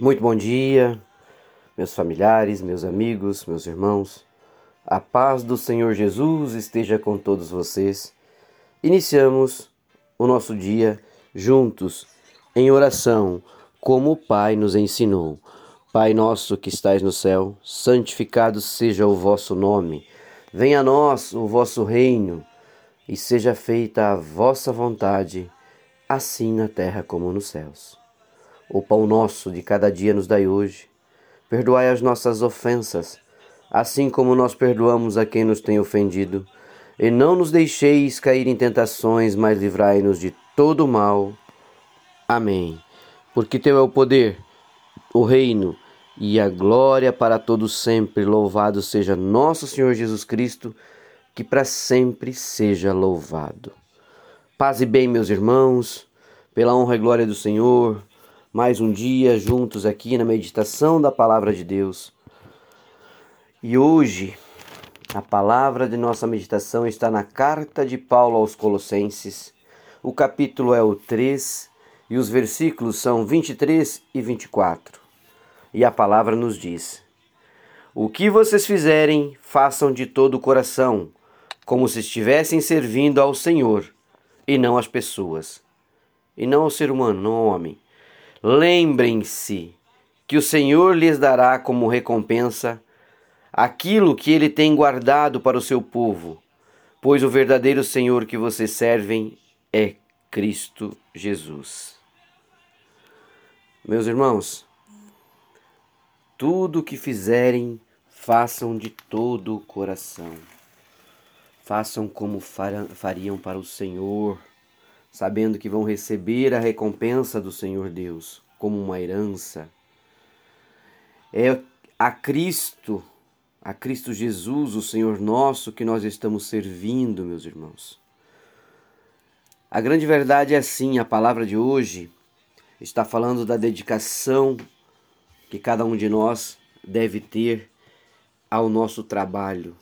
Muito bom dia, meus familiares, meus amigos, meus irmãos. A paz do Senhor Jesus esteja com todos vocês. Iniciamos o nosso dia juntos em oração, como o Pai nos ensinou. Pai nosso que estais no céu, santificado seja o vosso nome. Venha a nós o vosso reino e seja feita a vossa vontade, assim na terra como nos céus. O pão nosso de cada dia nos dai hoje. Perdoai as nossas ofensas, assim como nós perdoamos a quem nos tem ofendido. E não nos deixeis cair em tentações, mas livrai-nos de todo mal. Amém. Porque teu é o poder, o reino e a glória para todos sempre. Louvado seja nosso Senhor Jesus Cristo, que para sempre seja louvado. Paz e bem, meus irmãos, pela honra e glória do Senhor mais um dia juntos aqui na meditação da palavra de Deus. E hoje a palavra de nossa meditação está na carta de Paulo aos Colossenses. O capítulo é o 3 e os versículos são 23 e 24. E a palavra nos diz: O que vocês fizerem, façam de todo o coração, como se estivessem servindo ao Senhor e não às pessoas, e não ao ser humano, não ao homem Lembrem-se que o Senhor lhes dará como recompensa aquilo que ele tem guardado para o seu povo, pois o verdadeiro Senhor que vocês servem é Cristo Jesus. Meus irmãos, tudo o que fizerem, façam de todo o coração. Façam como fariam para o Senhor sabendo que vão receber a recompensa do Senhor Deus como uma herança. É a Cristo, a Cristo Jesus, o Senhor nosso, que nós estamos servindo, meus irmãos. A grande verdade é assim: a palavra de hoje está falando da dedicação que cada um de nós deve ter ao nosso trabalho.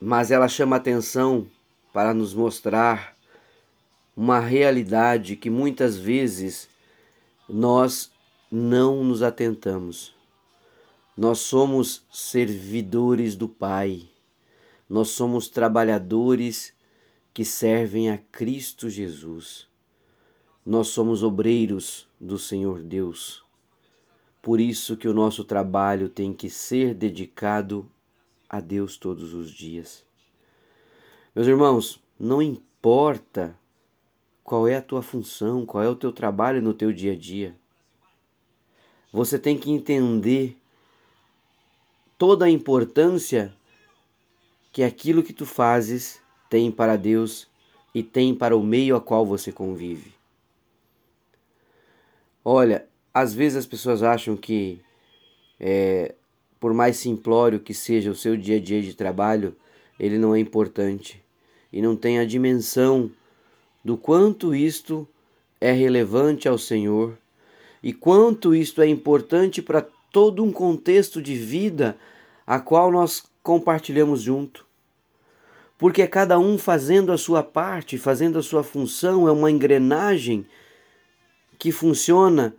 Mas ela chama atenção para nos mostrar uma realidade que muitas vezes nós não nos atentamos. Nós somos servidores do Pai, nós somos trabalhadores que servem a Cristo Jesus. Nós somos obreiros do Senhor Deus. Por isso que o nosso trabalho tem que ser dedicado a Deus todos os dias. Meus irmãos, não importa qual é a tua função, qual é o teu trabalho no teu dia a dia. Você tem que entender toda a importância que aquilo que tu fazes tem para Deus e tem para o meio a qual você convive. Olha, às vezes as pessoas acham que, é, por mais simplório que seja o seu dia a dia de trabalho, ele não é importante e não tem a dimensão do quanto isto é relevante ao Senhor e quanto isto é importante para todo um contexto de vida a qual nós compartilhamos junto. Porque cada um fazendo a sua parte, fazendo a sua função, é uma engrenagem que funciona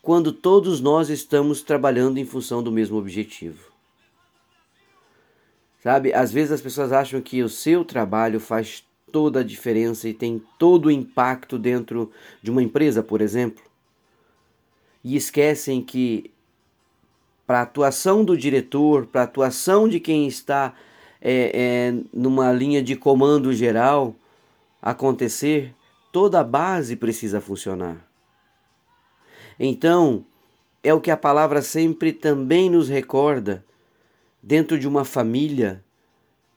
quando todos nós estamos trabalhando em função do mesmo objetivo. Sabe, às vezes as pessoas acham que o seu trabalho faz toda a diferença e tem todo o impacto dentro de uma empresa, por exemplo. E esquecem que para a atuação do diretor, para a atuação de quem está é, é, numa linha de comando geral acontecer, toda a base precisa funcionar. Então, é o que a palavra sempre também nos recorda. Dentro de uma família,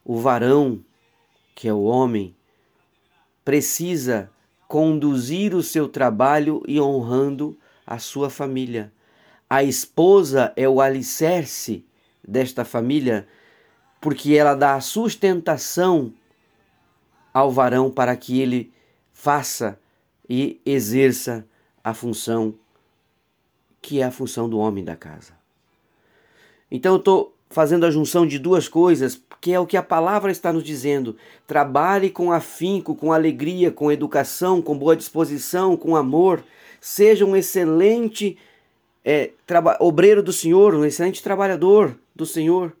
o varão, que é o homem, precisa conduzir o seu trabalho e honrando a sua família. A esposa é o alicerce desta família, porque ela dá a sustentação ao varão para que ele faça e exerça a função que é a função do homem da casa. Então eu estou fazendo a junção de duas coisas, que é o que a palavra está nos dizendo. Trabalhe com afinco, com alegria, com educação, com boa disposição, com amor. Seja um excelente é, obreiro do Senhor, um excelente trabalhador do Senhor.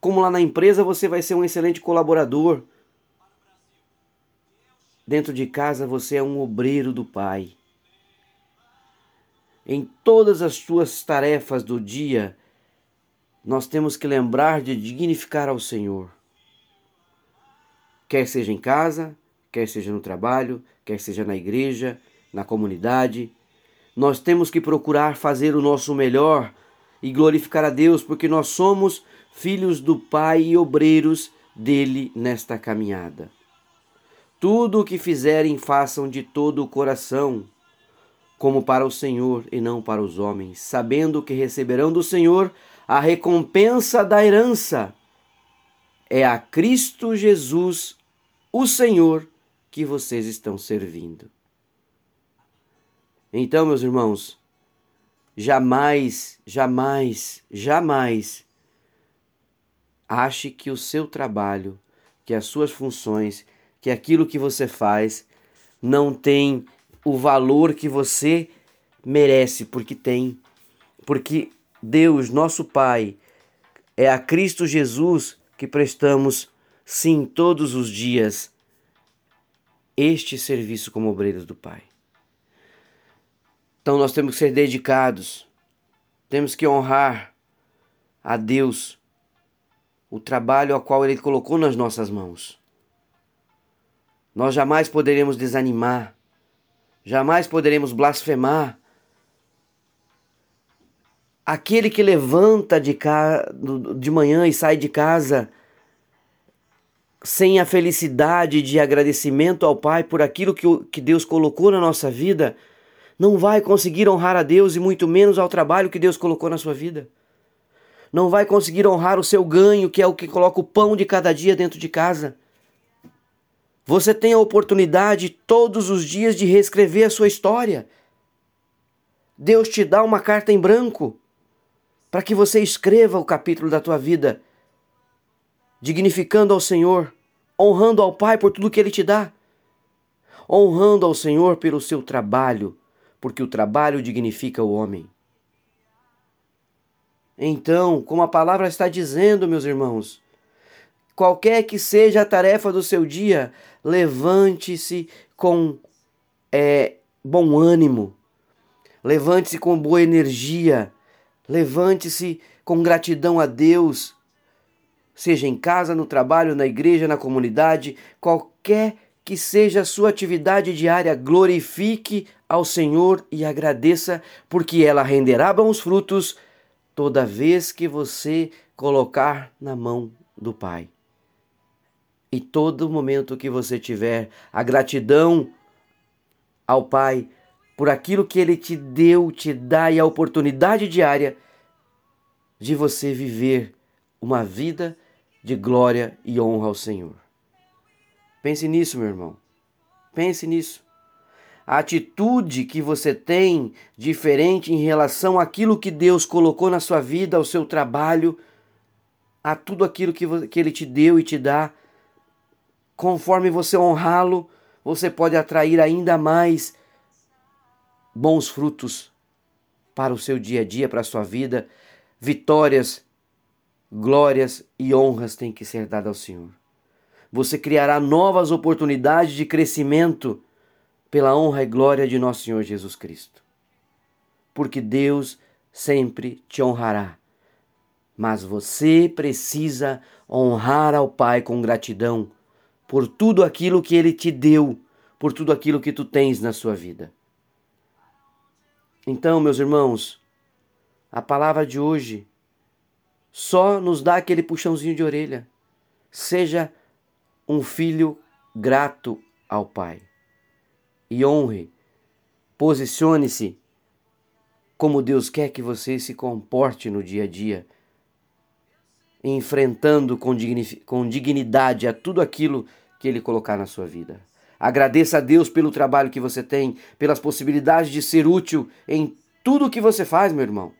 Como lá na empresa você vai ser um excelente colaborador. Dentro de casa você é um obreiro do Pai. Em todas as suas tarefas do dia, nós temos que lembrar de dignificar ao Senhor. Quer seja em casa, quer seja no trabalho, quer seja na igreja, na comunidade, nós temos que procurar fazer o nosso melhor e glorificar a Deus, porque nós somos filhos do Pai e obreiros dele nesta caminhada. Tudo o que fizerem, façam de todo o coração, como para o Senhor e não para os homens, sabendo que receberão do Senhor a recompensa da herança. É a Cristo Jesus, o Senhor, que vocês estão servindo. Então, meus irmãos, jamais, jamais, jamais ache que o seu trabalho, que as suas funções, que aquilo que você faz não tem o valor que você merece, porque tem. Porque Deus, nosso Pai, é a Cristo Jesus que prestamos, sim, todos os dias, este serviço como obreiros do Pai. Então nós temos que ser dedicados, temos que honrar a Deus o trabalho ao qual Ele colocou nas nossas mãos. Nós jamais poderemos desanimar, jamais poderemos blasfemar. Aquele que levanta de, ca... de manhã e sai de casa sem a felicidade de agradecimento ao Pai por aquilo que Deus colocou na nossa vida, não vai conseguir honrar a Deus e muito menos ao trabalho que Deus colocou na sua vida. Não vai conseguir honrar o seu ganho, que é o que coloca o pão de cada dia dentro de casa. Você tem a oportunidade todos os dias de reescrever a sua história. Deus te dá uma carta em branco para que você escreva o capítulo da tua vida, dignificando ao Senhor, honrando ao Pai por tudo que Ele te dá, honrando ao Senhor pelo seu trabalho, porque o trabalho dignifica o homem. Então, como a palavra está dizendo, meus irmãos, qualquer que seja a tarefa do seu dia, levante-se com é, bom ânimo, levante-se com boa energia, levante-se com gratidão a Deus, seja em casa, no trabalho, na igreja, na comunidade, qualquer que seja a sua atividade diária, glorifique ao Senhor e agradeça, porque ela renderá bons frutos toda vez que você colocar na mão do Pai. E todo momento que você tiver a gratidão ao Pai por aquilo que Ele te deu, te dá e a oportunidade diária de você viver uma vida de glória e honra ao Senhor. Pense nisso, meu irmão. Pense nisso. A atitude que você tem diferente em relação àquilo que Deus colocou na sua vida, ao seu trabalho, a tudo aquilo que, que Ele te deu e te dá. Conforme você honrá-lo, você pode atrair ainda mais bons frutos para o seu dia a dia, para a sua vida. Vitórias, glórias e honras têm que ser dadas ao Senhor. Você criará novas oportunidades de crescimento pela honra e glória de nosso Senhor Jesus Cristo. Porque Deus sempre te honrará. Mas você precisa honrar ao Pai com gratidão por tudo aquilo que Ele te deu, por tudo aquilo que tu tens na sua vida. Então, meus irmãos, a palavra de hoje só nos dá aquele puxãozinho de orelha. Seja um filho grato ao Pai. E honre, posicione-se como Deus quer que você se comporte no dia a dia, enfrentando com, dignidade a tudo aquilo que Ele colocar na sua vida. Agradeça a Deus pelo trabalho que você tem, pelas possibilidades de ser útil em tudo o que você faz, meu irmão.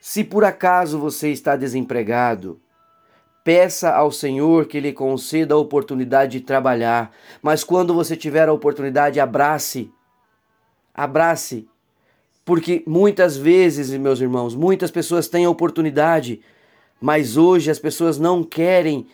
Se por acaso você está desempregado, Peça ao Senhor que lhe conceda a oportunidade de trabalhar, mas quando você tiver a oportunidade, abrace. Abrace. Porque muitas vezes, meus irmãos, muitas pessoas têm a oportunidade, mas hoje as pessoas não querem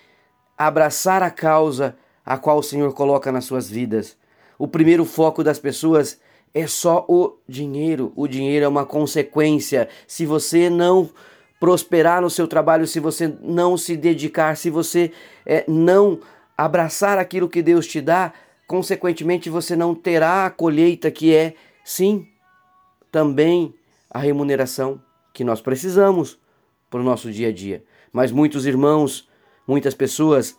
abraçar a causa a qual o Senhor coloca nas suas vidas. O primeiro foco das pessoas é só o dinheiro. O dinheiro é uma consequência. Se você não prosperar no seu trabalho, se você não se dedicar, se você é, não abraçar aquilo que Deus te dá, consequentemente você não terá a colheita que é, sim, também a remuneração que nós precisamos para o nosso dia a dia. Mas muitos irmãos, muitas pessoas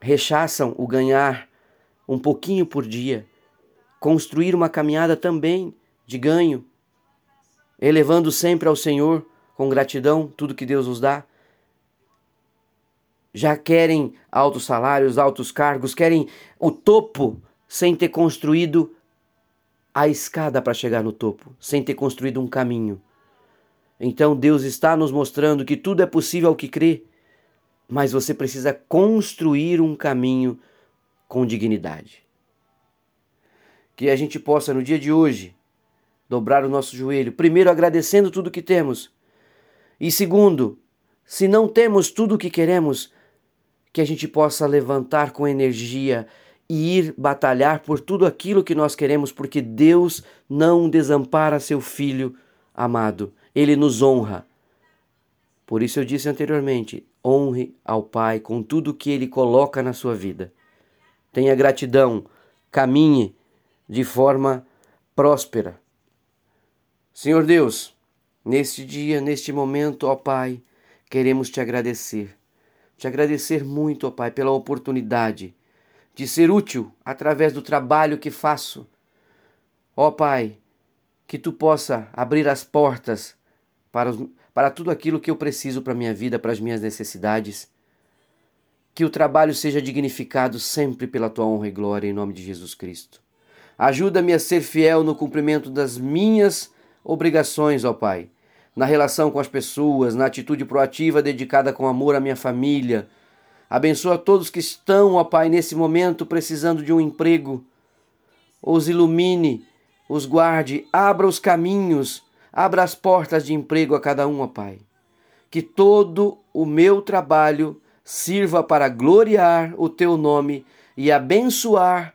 rechaçam o ganhar um pouquinho por dia, construir uma caminhada também de ganho, elevando sempre ao Senhor com gratidão tudo que Deus nos dá. Já querem altos salários, altos cargos, querem o topo sem ter construído a escada para chegar no topo, sem ter construído um caminho. Então Deus está nos mostrando que tudo é possível ao que crê, mas você precisa construir um caminho com dignidade. Que a gente possa, no dia de hoje, dobrar o nosso joelho, primeiro agradecendo tudo que temos, e segundo, se não temos tudo o que queremos, que a gente possa levantar com energia e ir batalhar por tudo aquilo que nós queremos, porque Deus não desampara seu filho amado, ele nos honra. Por isso eu disse anteriormente: honre ao Pai com tudo que ele coloca na sua vida. Tenha gratidão, caminhe de forma próspera. Senhor Deus, neste dia, neste momento, ó Pai, queremos te agradecer. Te agradecer muito, ó Pai, pela oportunidade de ser útil através do trabalho que faço. Ó Pai, que tu possa abrir as portas para, os, para tudo aquilo que eu preciso para a minha vida, para as minhas necessidades. Que o trabalho seja dignificado sempre pela tua honra e glória, em nome de Jesus Cristo. Ajuda-me a ser fiel no cumprimento das minhas obrigações, ó Pai, na relação com as pessoas, na atitude proativa dedicada com amor à minha família, Abençoa todos que estão, ó Pai, nesse momento precisando de um emprego. Os ilumine, os guarde, abra os caminhos, abra as portas de emprego a cada um, ó Pai. Que todo o meu trabalho sirva para gloriar o teu nome e abençoar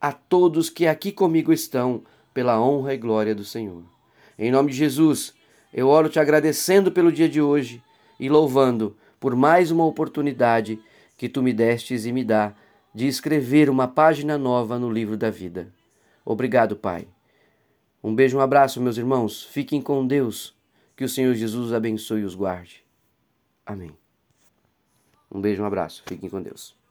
a todos que aqui comigo estão, pela honra e glória do Senhor. Em nome de Jesus, eu oro te agradecendo pelo dia de hoje e louvando por mais uma oportunidade que tu me destes e me dá de escrever uma página nova no livro da vida. Obrigado, Pai. Um beijo, um abraço, meus irmãos. Fiquem com Deus. Que o Senhor Jesus os abençoe e os guarde. Amém. Um beijo, um abraço. Fiquem com Deus.